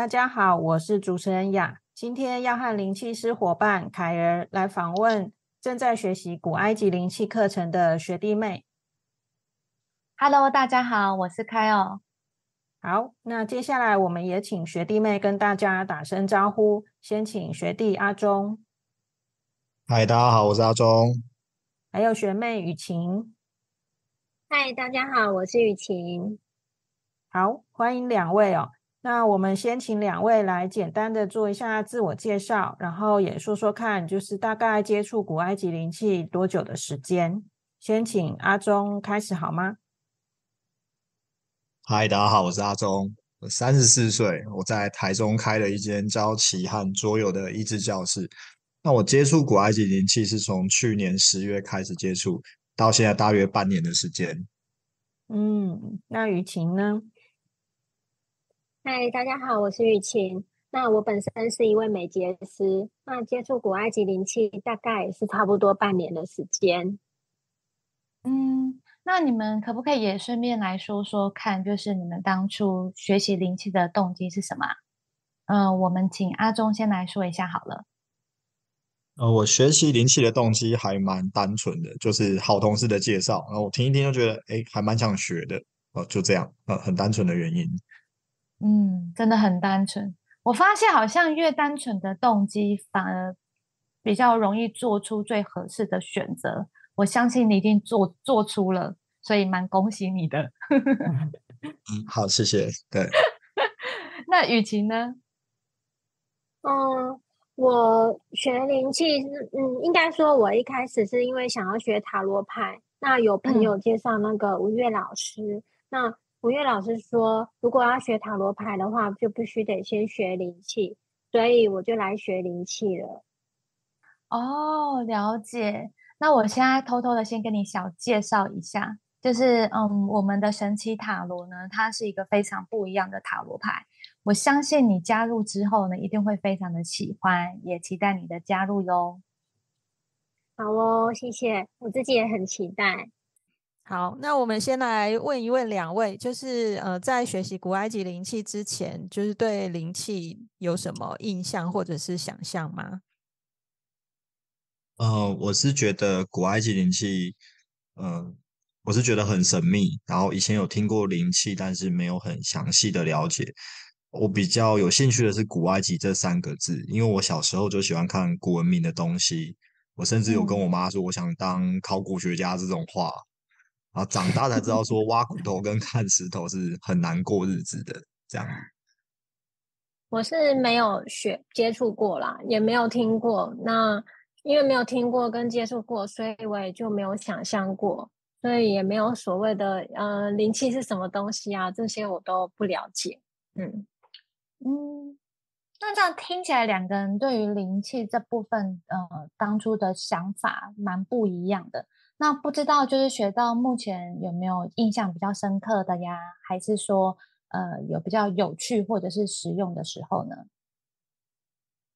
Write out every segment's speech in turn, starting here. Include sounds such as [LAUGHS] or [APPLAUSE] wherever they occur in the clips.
大家好，我是主持人雅。今天要和灵气师伙伴凯儿来访问正在学习古埃及灵气课程的学弟妹。Hello，大家好，我是凯哦。好，那接下来我们也请学弟妹跟大家打声招呼。先请学弟阿忠。嗨，大家好，我是阿忠。还有学妹雨晴。嗨，大家好，我是雨晴。好，欢迎两位哦。那我们先请两位来简单的做一下自我介绍，然后也说说看，就是大概接触古埃及灵气多久的时间？先请阿忠开始好吗？嗨，大家好，我是阿忠，我三十四岁，我在台中开了一间教棋和桌游的益智教室。那我接触古埃及灵气是从去年十月开始接触，到现在大约半年的时间。嗯，那雨晴呢？嗨，大家好，我是雨晴。那我本身是一位美睫师，那接触古埃及灵气大概也是差不多半年的时间。嗯，那你们可不可以也顺便来说说看，就是你们当初学习灵气的动机是什么？嗯，我们请阿忠先来说一下好了。呃，我学习灵气的动机还蛮单纯的，就是好同事的介绍，然后我听一听就觉得，哎，还蛮想学的。哦，就这样，呃，很单纯的原因。嗯，真的很单纯。我发现好像越单纯的动机，反而比较容易做出最合适的选择。我相信你一定做做出了，所以蛮恭喜你的。嗯，好，谢谢。对，[LAUGHS] 那雨晴呢？嗯，我学灵气，嗯，应该说，我一开始是因为想要学塔罗牌，那有朋友介绍那个吴越老师，那。吴月老师说，如果要学塔罗牌的话，就必须得先学灵气，所以我就来学灵气了。哦，了解。那我现在偷偷的先跟你小介绍一下，就是嗯，我们的神奇塔罗呢，它是一个非常不一样的塔罗牌。我相信你加入之后呢，一定会非常的喜欢，也期待你的加入哟。好哦，谢谢，我自己也很期待。好，那我们先来问一问两位，就是呃，在学习古埃及灵气之前，就是对灵气有什么印象或者是想象吗？呃，我是觉得古埃及灵气，嗯，我是觉得很神秘。然后以前有听过灵气，但是没有很详细的了解。我比较有兴趣的是古埃及这三个字，因为我小时候就喜欢看古文明的东西。我甚至有跟我妈说，我想当考古学家这种话。啊，长大才知道说挖骨头跟看石头是很难过日子的。这样，我是没有学接触过啦，也没有听过。那因为没有听过跟接触过，所以我也就没有想象过，所以也没有所谓的呃灵气是什么东西啊，这些我都不了解。嗯嗯，那这样听起来，两个人对于灵气这部分，呃，当初的想法蛮不一样的。那不知道，就是学到目前有没有印象比较深刻的呀？还是说，呃，有比较有趣或者是实用的时候呢？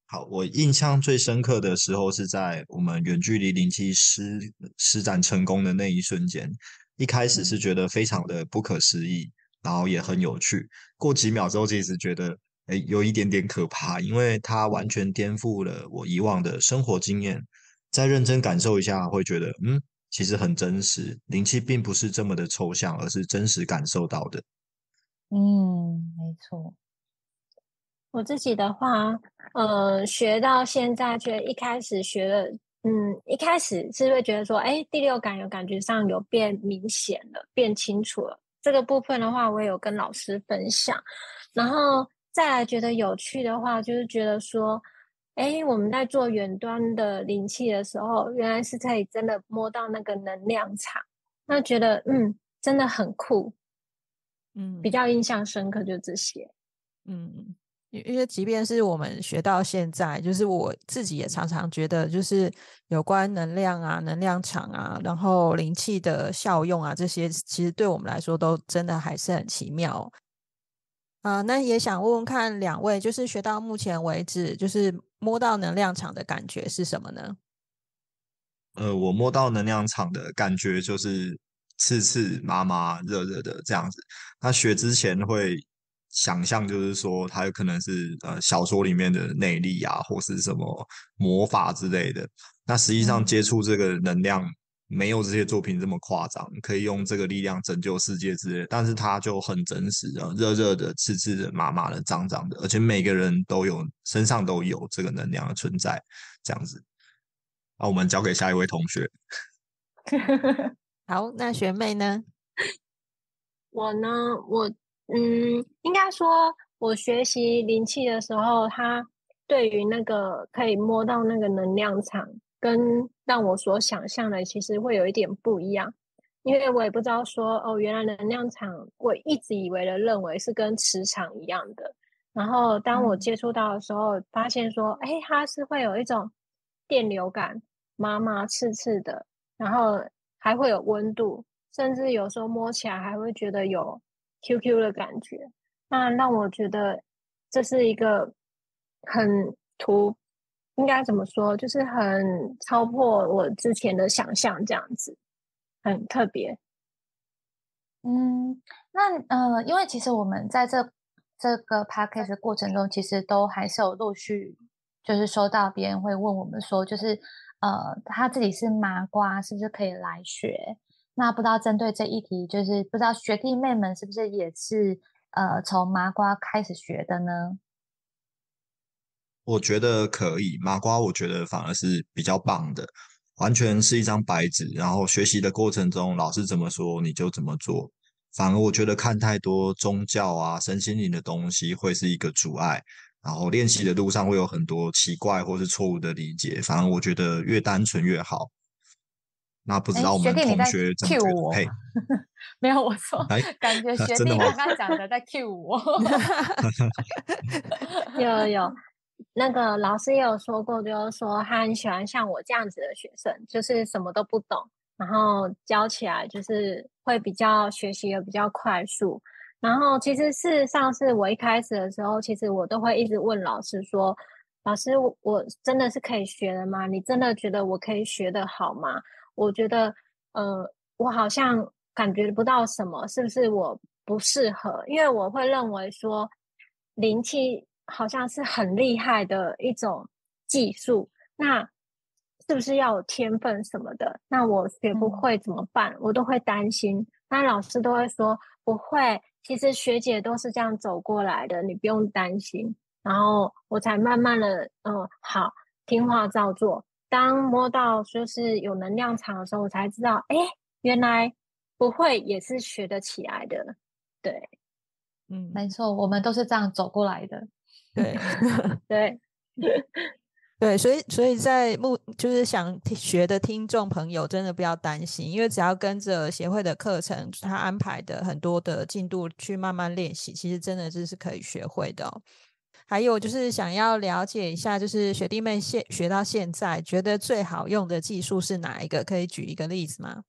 好，我印象最深刻的时候是在我们远距离灵气施施展成功的那一瞬间。一开始是觉得非常的不可思议，然后也很有趣。过几秒之后，其实觉得哎，有一点点可怕，因为它完全颠覆了我以往的生活经验。再认真感受一下，会觉得嗯。其实很真实，灵气并不是这么的抽象，而是真实感受到的。嗯，没错。我自己的话，呃，学到现在，觉得一开始学的，嗯，一开始是会觉得说，哎，第六感有感觉上有变明显了，变清楚了。这个部分的话，我有跟老师分享，然后再来觉得有趣的话，就是觉得说。哎，我们在做远端的灵气的时候，原来是可以真的摸到那个能量场，那觉得嗯，真的很酷。嗯，比较印象深刻就这些。嗯，因为即便是我们学到现在，就是我自己也常常觉得，就是有关能量啊、能量场啊，然后灵气的效用啊，这些其实对我们来说都真的还是很奇妙。啊，那也想问问看两位，就是学到目前为止，就是摸到能量场的感觉是什么呢？呃，我摸到能量场的感觉就是刺刺麻麻、热热的这样子。那学之前会想象，就是说它有可能是呃小说里面的内力啊，或是什么魔法之类的。那实际上接触这个能量。没有这些作品这么夸张，可以用这个力量拯救世界之类，但是它就很真实啊，热热的、刺刺的、麻麻的、脏脏的，而且每个人都有身上都有这个能量的存在，这样子。那我们交给下一位同学。[LAUGHS] 好，那学妹呢？我呢，我嗯，应该说，我学习灵气的时候，它对于那个可以摸到那个能量场。跟让我所想象的其实会有一点不一样，因为我也不知道说哦，原来能量场我一直以为的认为是跟磁场一样的，然后当我接触到的时候，发现说，哎，它是会有一种电流感，麻麻刺刺的，然后还会有温度，甚至有时候摸起来还会觉得有 QQ 的感觉，那让我觉得这是一个很突。应该怎么说？就是很超破我之前的想象，这样子很特别。嗯，那呃，因为其实我们在这这个 p a c k a g e 过程中，其实都还是有陆续就是收到别人会问我们说，就是呃，他自己是麻瓜，是不是可以来学？那不知道针对这一题，就是不知道学弟妹们是不是也是呃从麻瓜开始学的呢？我觉得可以，麻瓜我觉得反而是比较棒的，完全是一张白纸，然后学习的过程中老师怎么说你就怎么做。反而我觉得看太多宗教啊、身心灵的东西会是一个阻碍，然后练习的路上会有很多奇怪或是错误的理解。反而我觉得越单纯越好。那不知道我们同学怎么觉得？[LAUGHS] 没有，我说，感觉学弟刚刚讲的在 Q 我。有 [LAUGHS] 有。那个老师也有说过，就是说他很喜欢像我这样子的学生，就是什么都不懂，然后教起来就是会比较学习的比较快速。然后其实事实上是我一开始的时候，其实我都会一直问老师说：“老师，我真的是可以学的吗？你真的觉得我可以学得好吗？”我觉得，呃，我好像感觉不到什么，是不是我不适合？因为我会认为说灵气。好像是很厉害的一种技术，那是不是要有天分什么的？那我学不会怎么办？我都会担心。那老师都会说不会，其实学姐都是这样走过来的，你不用担心。然后我才慢慢的，嗯，好，听话照做。当摸到说是有能量场的时候，我才知道，哎，原来不会也是学得起来的。对，嗯，没错，我们都是这样走过来的。对 [LAUGHS] 对 [LAUGHS] 对，所以所以在目就是想学的听众朋友，真的不要担心，因为只要跟着协会的课程，他安排的很多的进度去慢慢练习，其实真的就是可以学会的。还有就是想要了解一下，就是学弟妹现学到现在，觉得最好用的技术是哪一个？可以举一个例子吗？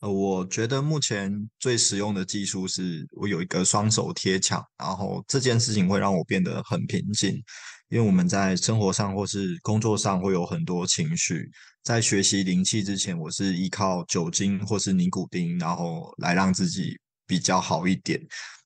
呃，我觉得目前最实用的技术是我有一个双手贴墙，然后这件事情会让我变得很平静，因为我们在生活上或是工作上会有很多情绪，在学习灵气之前，我是依靠酒精或是尼古丁，然后来让自己比较好一点，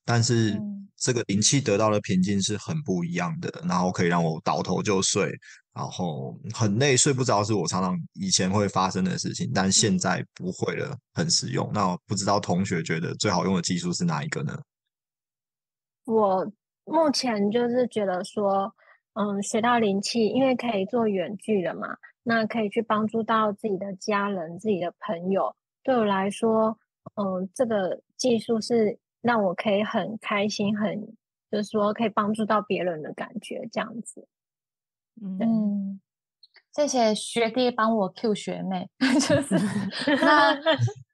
但是这个灵气得到的平静是很不一样的，然后可以让我倒头就睡。然后很累，睡不着，是我常常以前会发生的事情，但现在不会了，很实用。那不知道同学觉得最好用的技术是哪一个呢？我目前就是觉得说，嗯，学到灵气，因为可以做远距了嘛，那可以去帮助到自己的家人、自己的朋友。对我来说，嗯，这个技术是让我可以很开心，很就是说可以帮助到别人的感觉，这样子。嗯，谢谢学弟帮我 Q 学妹，[LAUGHS] 就是 [LAUGHS] 那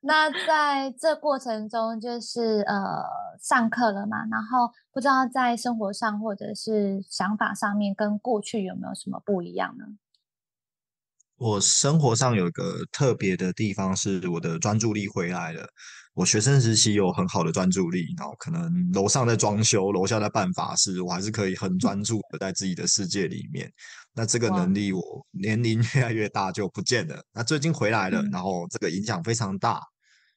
那在这过程中，就是呃上课了嘛，然后不知道在生活上或者是想法上面跟过去有没有什么不一样呢？我生活上有一个特别的地方，是我的专注力回来了。我学生时期有很好的专注力，然后可能楼上在装修，楼下在办法事，我还是可以很专注的在自己的世界里面。那这个能力，我年龄 [LAUGHS] 越来越大就不见了。那最近回来了，然后这个影响非常大。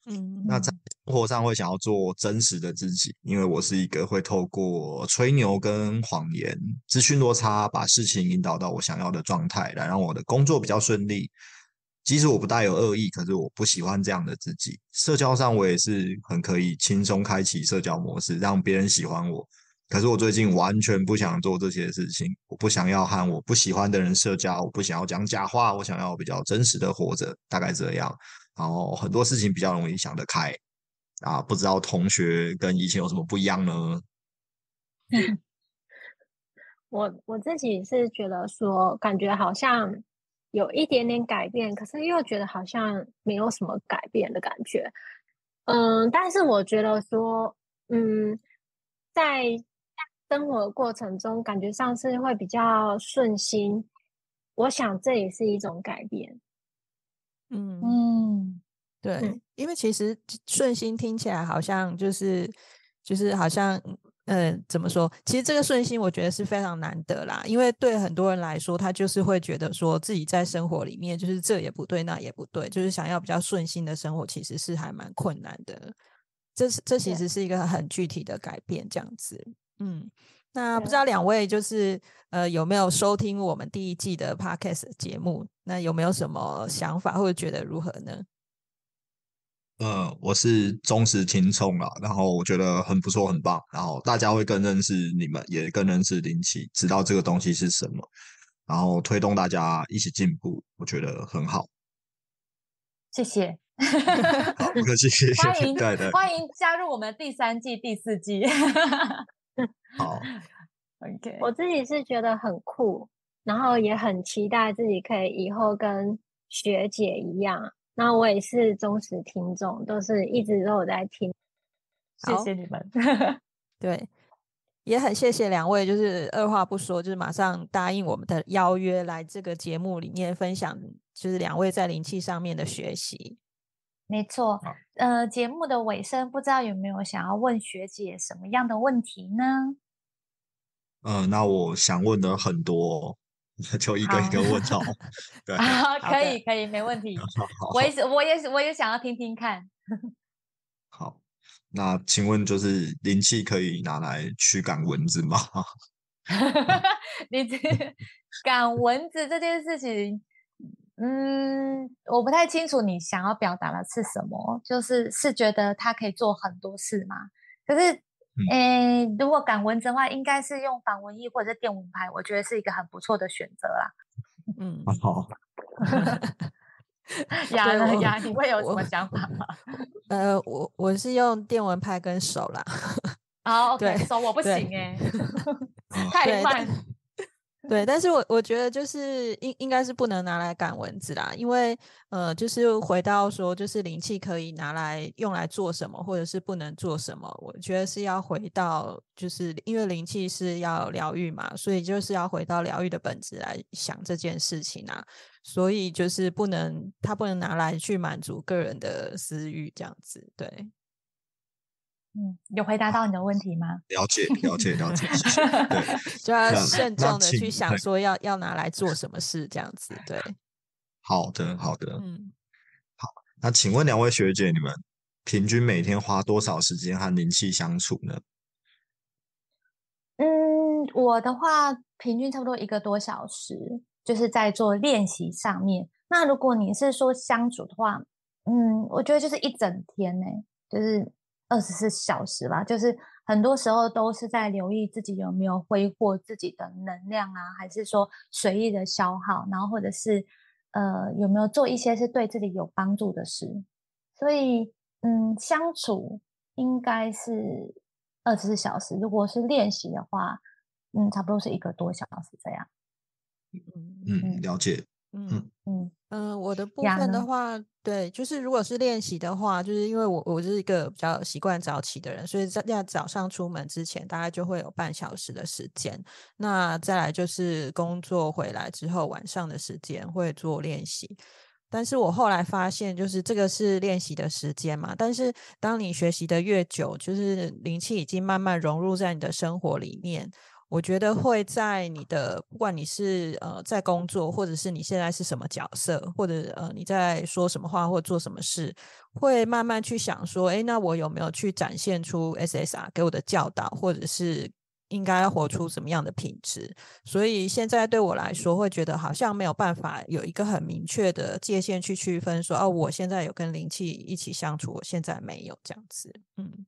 嗯，那在生活上会想要做真实的自己，因为我是一个会透过吹牛跟谎言、资讯落差，把事情引导到我想要的状态，来让我的工作比较顺利。即使我不带有恶意，可是我不喜欢这样的自己。社交上我也是很可以轻松开启社交模式，让别人喜欢我。可是我最近完全不想做这些事情，我不想要和我不喜欢的人社交，我不想要讲假话，我想要比较真实的活着，大概这样。然后很多事情比较容易想得开啊，不知道同学跟以前有什么不一样呢？[LAUGHS] 我我自己是觉得说，感觉好像有一点点改变，可是又觉得好像没有什么改变的感觉。嗯，但是我觉得说，嗯，在生活过程中，感觉上是会比较顺心。我想这也是一种改变。嗯嗯，对，因为其实顺心听起来好像就是就是好像，嗯，怎么说？其实这个顺心我觉得是非常难得啦，因为对很多人来说，他就是会觉得说自己在生活里面就是这也不对，那也不对，就是想要比较顺心的生活，其实是还蛮困难的。这是这其实是一个很具体的改变，这样子。嗯，那不知道两位就是呃有没有收听我们第一季的 podcast 节目？那有没有什么想法或者觉得如何呢？呃，我是忠实听众啦，然后我觉得很不错，很棒，然后大家会更认识你们，也更认识林奇，知道这个东西是什么，然后推动大家一起进步，我觉得很好。谢谢，好，不客气，谢谢，欢迎，对对，欢迎加入我们第三季、第四季。[LAUGHS] 好，[LAUGHS] OK，我自己是觉得很酷。然后也很期待自己可以以后跟学姐一样。那我也是忠实听众，都是一直都有在听。谢谢你们。[LAUGHS] 对，也很谢谢两位，就是二话不说，就是马上答应我们的邀约，来这个节目里面分享，就是两位在灵气上面的学习。没错。呃，节目的尾声，不知道有没有想要问学姐什么样的问题呢？呃，那我想问的很多。[LAUGHS] 就一个一个问好，[LAUGHS] 对，可以可以没问题。[LAUGHS] 我也是，我也是，我也想要听听看。好，那请问就是灵气可以拿来驱赶蚊子吗？你这赶蚊子这件事情，嗯，我不太清楚你想要表达的是什么，就是是觉得他可以做很多事吗？可是。诶，如果赶蚊子的话，应该是用防蚊液或者是电蚊拍，我觉得是一个很不错的选择啦。嗯，好。[LAUGHS] 呀呀，你会有什么想法吗？[LAUGHS] 呃，我我是用电蚊拍跟手啦。好，OK，[LAUGHS] 手我不行哎，太慢。对，但是我我觉得就是应应该是不能拿来赶蚊子啦，因为呃，就是回到说，就是灵气可以拿来用来做什么，或者是不能做什么，我觉得是要回到，就是因为灵气是要疗愈嘛，所以就是要回到疗愈的本质来想这件事情啊，所以就是不能，它不能拿来去满足个人的私欲这样子，对。嗯，有回答到你的问题吗？了解，了解，了解。[LAUGHS] 对，[LAUGHS] 就要慎重的去想说要要拿来做什么事，这样子。对，好的，好的。嗯，好。那请问两位学姐，你们平均每天花多少时间和灵气相处呢？嗯，我的话平均差不多一个多小时，就是在做练习上面。那如果你是说相处的话，嗯，我觉得就是一整天呢，就是。二十四小时吧，就是很多时候都是在留意自己有没有挥霍自己的能量啊，还是说随意的消耗，然后或者是呃有没有做一些是对自己有帮助的事。所以嗯，相处应该是二十四小时，如果是练习的话，嗯，差不多是一个多小时这样。嗯嗯，了解。嗯嗯，嗯，我的部分的话，对，就是如果是练习的话，就是因为我我是一个比较习惯早起的人，所以在在早上出门之前，大概就会有半小时的时间。那再来就是工作回来之后，晚上的时间会做练习。但是我后来发现，就是这个是练习的时间嘛。但是当你学习的越久，就是灵气已经慢慢融入在你的生活里面。我觉得会在你的，不管你是呃在工作，或者是你现在是什么角色，或者呃你在说什么话或做什么事，会慢慢去想说，哎，那我有没有去展现出 SSR 给我的教导，或者是应该要活出什么样的品质？所以现在对我来说，会觉得好像没有办法有一个很明确的界限去区分，说哦，我现在有跟灵气一起相处，我现在没有这样子。嗯，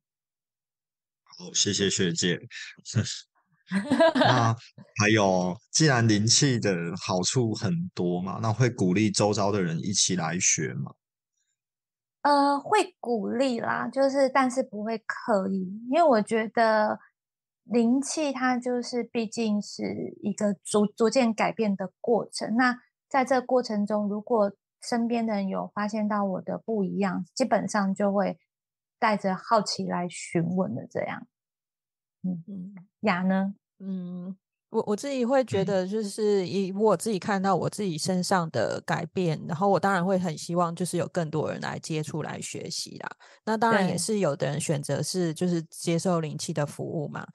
好，谢谢学姐。[LAUGHS] 那还有，既然灵气的好处很多嘛，那会鼓励周遭的人一起来学吗？呃，会鼓励啦，就是但是不会刻意，因为我觉得灵气它就是毕竟是一个逐逐渐改变的过程。那在这过程中，如果身边的人有发现到我的不一样，基本上就会带着好奇来询问的这样。嗯嗯，雅呢？嗯，我我自己会觉得，就是以我自己看到我自己身上的改变，然后我当然会很希望，就是有更多人来接触、来学习啦。那当然也是有的人选择是就是接受灵气的服务嘛。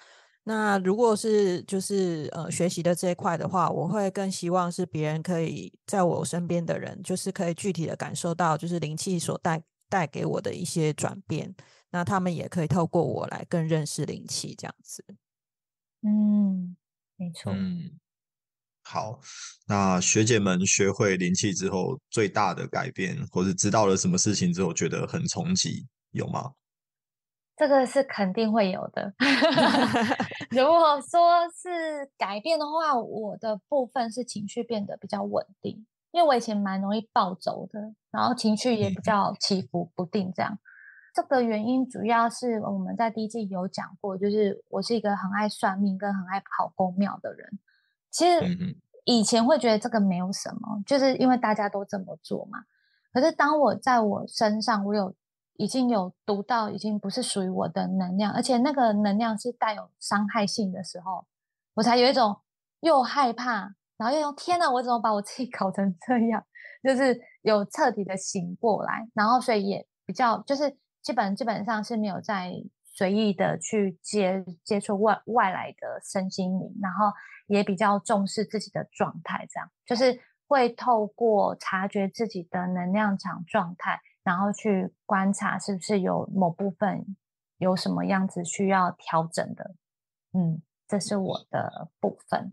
那如果是就是呃学习的这一块的话，我会更希望是别人可以在我身边的人，就是可以具体的感受到，就是灵气所带带给我的一些转变。那他们也可以透过我来更认识灵气，这样子。嗯，没错。嗯，好。那学姐们学会灵气之后，最大的改变，或是知道了什么事情之后，觉得很冲击，有吗？这个是肯定会有的。[LAUGHS] [LAUGHS] 如果说是改变的话，我的部分是情绪变得比较稳定，因为我以前蛮容易暴走的，然后情绪也比较起伏不定，这样。这个原因主要是我们在第一季有讲过，就是我是一个很爱算命跟很爱跑公庙的人。其实以前会觉得这个没有什么，就是因为大家都这么做嘛。可是当我在我身上，我有已经有读到已经不是属于我的能量，而且那个能量是带有伤害性的时候，我才有一种又害怕，然后又用天哪，我怎么把我自己 [LAUGHS] 搞成这样？就是有彻底的醒过来，然后所以也比较就是。基本基本上是没有在随意的去接接触外外来的身心灵，然后也比较重视自己的状态，这样就是会透过察觉自己的能量场状态，然后去观察是不是有某部分有什么样子需要调整的。嗯，这是我的部分。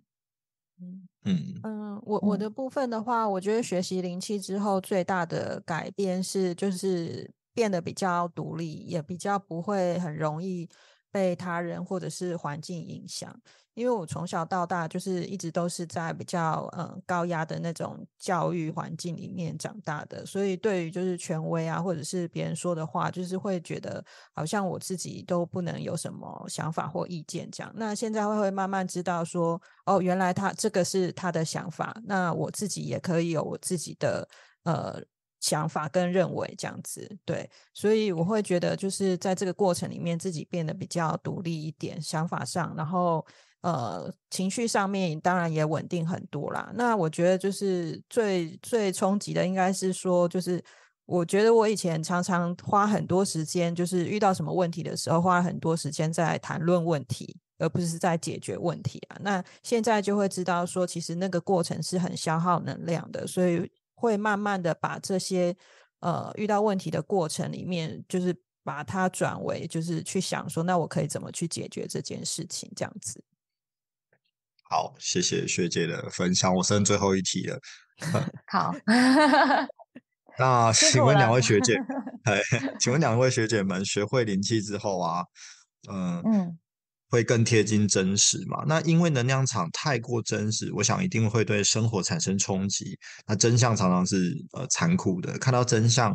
嗯嗯嗯，我我的部分的话，我觉得学习灵气之后最大的改变是就是。变得比较独立，也比较不会很容易被他人或者是环境影响。因为我从小到大就是一直都是在比较嗯高压的那种教育环境里面长大的，所以对于就是权威啊，或者是别人说的话，就是会觉得好像我自己都不能有什么想法或意见这样。那现在会会慢慢知道说，哦，原来他这个是他的想法，那我自己也可以有我自己的呃。想法跟认为这样子，对，所以我会觉得就是在这个过程里面，自己变得比较独立一点，想法上，然后呃，情绪上面当然也稳定很多啦。那我觉得就是最最冲击的，应该是说，就是我觉得我以前常常花很多时间，就是遇到什么问题的时候，花很多时间在谈论问题，而不是在解决问题啊。那现在就会知道说，其实那个过程是很消耗能量的，所以。会慢慢的把这些呃遇到问题的过程里面，就是把它转为就是去想说，那我可以怎么去解决这件事情？这样子。好，谢谢学姐的分享。我剩最后一题了。[LAUGHS] 好，[LAUGHS] 那请问两位学姐，[LAUGHS] 哎，请问两位学姐们学会灵气之后啊，嗯嗯。会更贴近真实嘛？那因为能量场太过真实，我想一定会对生活产生冲击。那真相常常是呃残酷的，看到真相，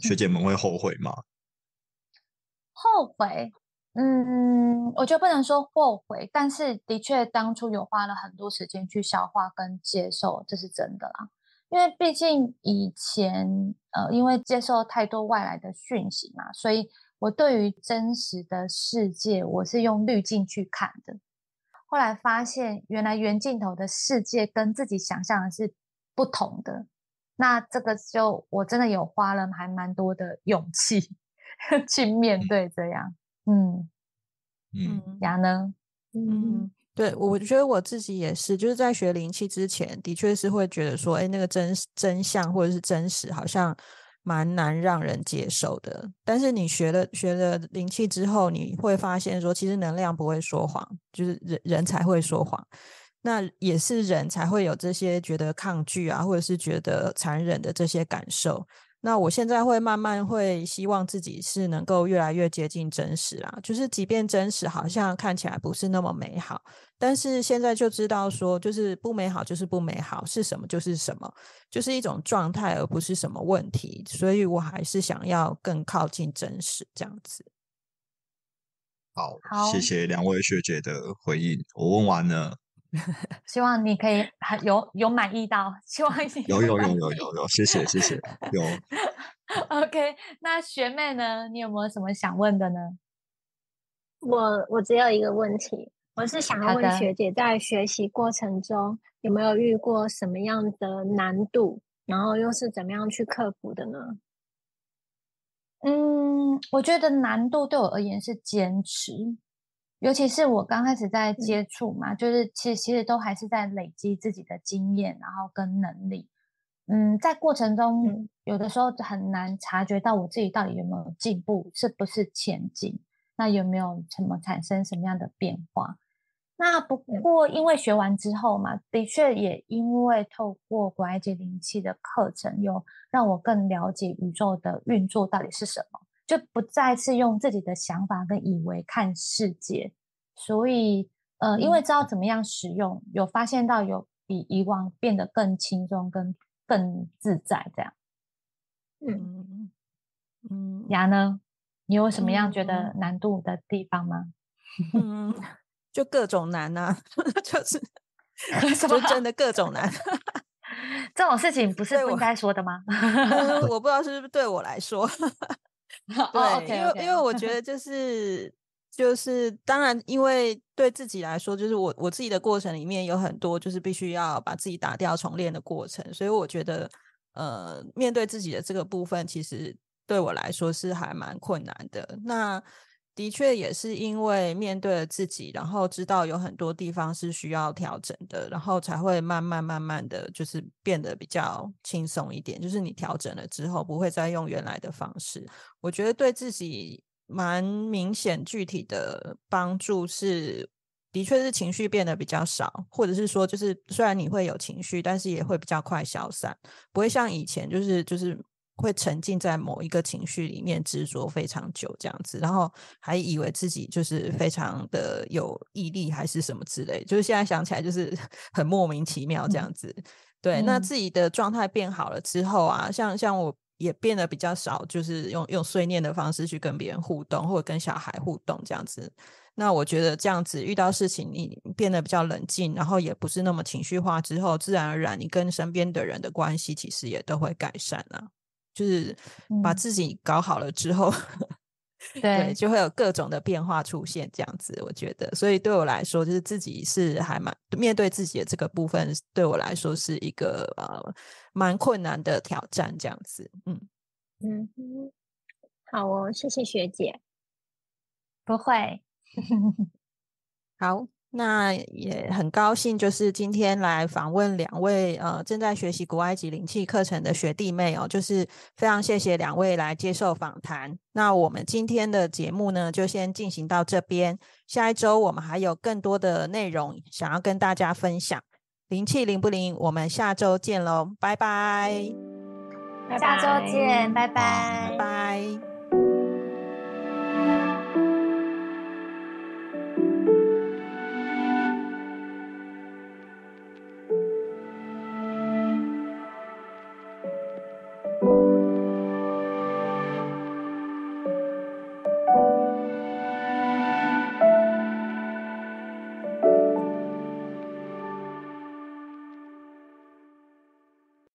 学姐们会后悔吗？[LAUGHS] 后悔，嗯，我觉得不能说后悔，但是的确当初有花了很多时间去消化跟接受，这是真的啦。因为毕竟以前呃，因为接受太多外来的讯息嘛，所以我对于真实的世界，我是用滤镜去看的。后来发现，原来原镜头的世界跟自己想象的是不同的。那这个就我真的有花了还蛮多的勇气 [LAUGHS] 去面对这样。嗯嗯，牙呢？嗯。对，我觉得我自己也是，就是在学灵气之前，的确是会觉得说，哎，那个真真相或者是真实，好像蛮难让人接受的。但是你学了学了灵气之后，你会发现说，其实能量不会说谎，就是人人才会说谎。那也是人才会有这些觉得抗拒啊，或者是觉得残忍的这些感受。那我现在会慢慢会希望自己是能够越来越接近真实啊，就是即便真实好像看起来不是那么美好，但是现在就知道说，就是不美好就是不美好，是什么就是什么，就是一种状态，而不是什么问题。所以我还是想要更靠近真实这样子。好，谢谢两位学姐的回应，我问完了。[LAUGHS] 希望你可以很有有满意到，希望有有有有有 [LAUGHS] 有，谢谢谢谢有。[LAUGHS] OK，那学妹呢？你有没有什么想问的呢？我我只有一个问题，我是想要问学姐，在学习过程中有没有遇过什么样的难度，然后又是怎么样去克服的呢？嗯，我觉得难度对我而言是坚持。尤其是我刚开始在接触嘛，就是其实其实都还是在累积自己的经验，然后跟能力。嗯，在过程中有的时候很难察觉到我自己到底有没有进步，是不是前进，那有没有什么产生什么样的变化？那不过因为学完之后嘛，的确也因为透过古埃及灵气的课程，有让我更了解宇宙的运作到底是什么。就不再是用自己的想法跟以为看世界，所以呃，因为知道怎么样使用，有发现到有比以往变得更轻松跟更自在这样。嗯嗯，牙呢？你有什么样觉得难度的地方吗？[LAUGHS] 嗯，就各种难啊，[LAUGHS] 就是 [LAUGHS] 就真的各种难。[LAUGHS] 这种事情不是不应该说的吗？我不知道是不是对我来说。对，因为因为我觉得就是就是当然，因为对自己来说，就是我我自己的过程里面有很多就是必须要把自己打掉重练的过程，所以我觉得呃，面对自己的这个部分，其实对我来说是还蛮困难的。那的确也是因为面对了自己，然后知道有很多地方是需要调整的，然后才会慢慢慢慢的就是变得比较轻松一点。就是你调整了之后，不会再用原来的方式。我觉得对自己蛮明显具体的帮助是，的确是情绪变得比较少，或者是说，就是虽然你会有情绪，但是也会比较快消散，不会像以前就是就是。会沉浸在某一个情绪里面执着非常久，这样子，然后还以为自己就是非常的有毅力，还是什么之类。就是现在想起来，就是 [LAUGHS] 很莫名其妙这样子。对，那自己的状态变好了之后啊，像像我也变得比较少，就是用用碎念的方式去跟别人互动，或者跟小孩互动这样子。那我觉得这样子遇到事情，你变得比较冷静，然后也不是那么情绪化之后，自然而然你跟身边的人的关系其实也都会改善啊。就是把自己搞好了之后，[LAUGHS] 对，就会有各种的变化出现，这样子，我觉得，所以对我来说，就是自己是还蛮面对自己的这个部分，对我来说是一个呃蛮困难的挑战，这样子，嗯。嗯，好哦，谢谢学姐，不会，[LAUGHS] 好。那也很高兴，就是今天来访问两位呃正在学习古埃及灵气课程的学弟妹哦，就是非常谢谢两位来接受访谈。那我们今天的节目呢，就先进行到这边。下一周我们还有更多的内容想要跟大家分享。灵气灵不灵？我们下周见喽，拜拜！下周见，拜拜，拜拜。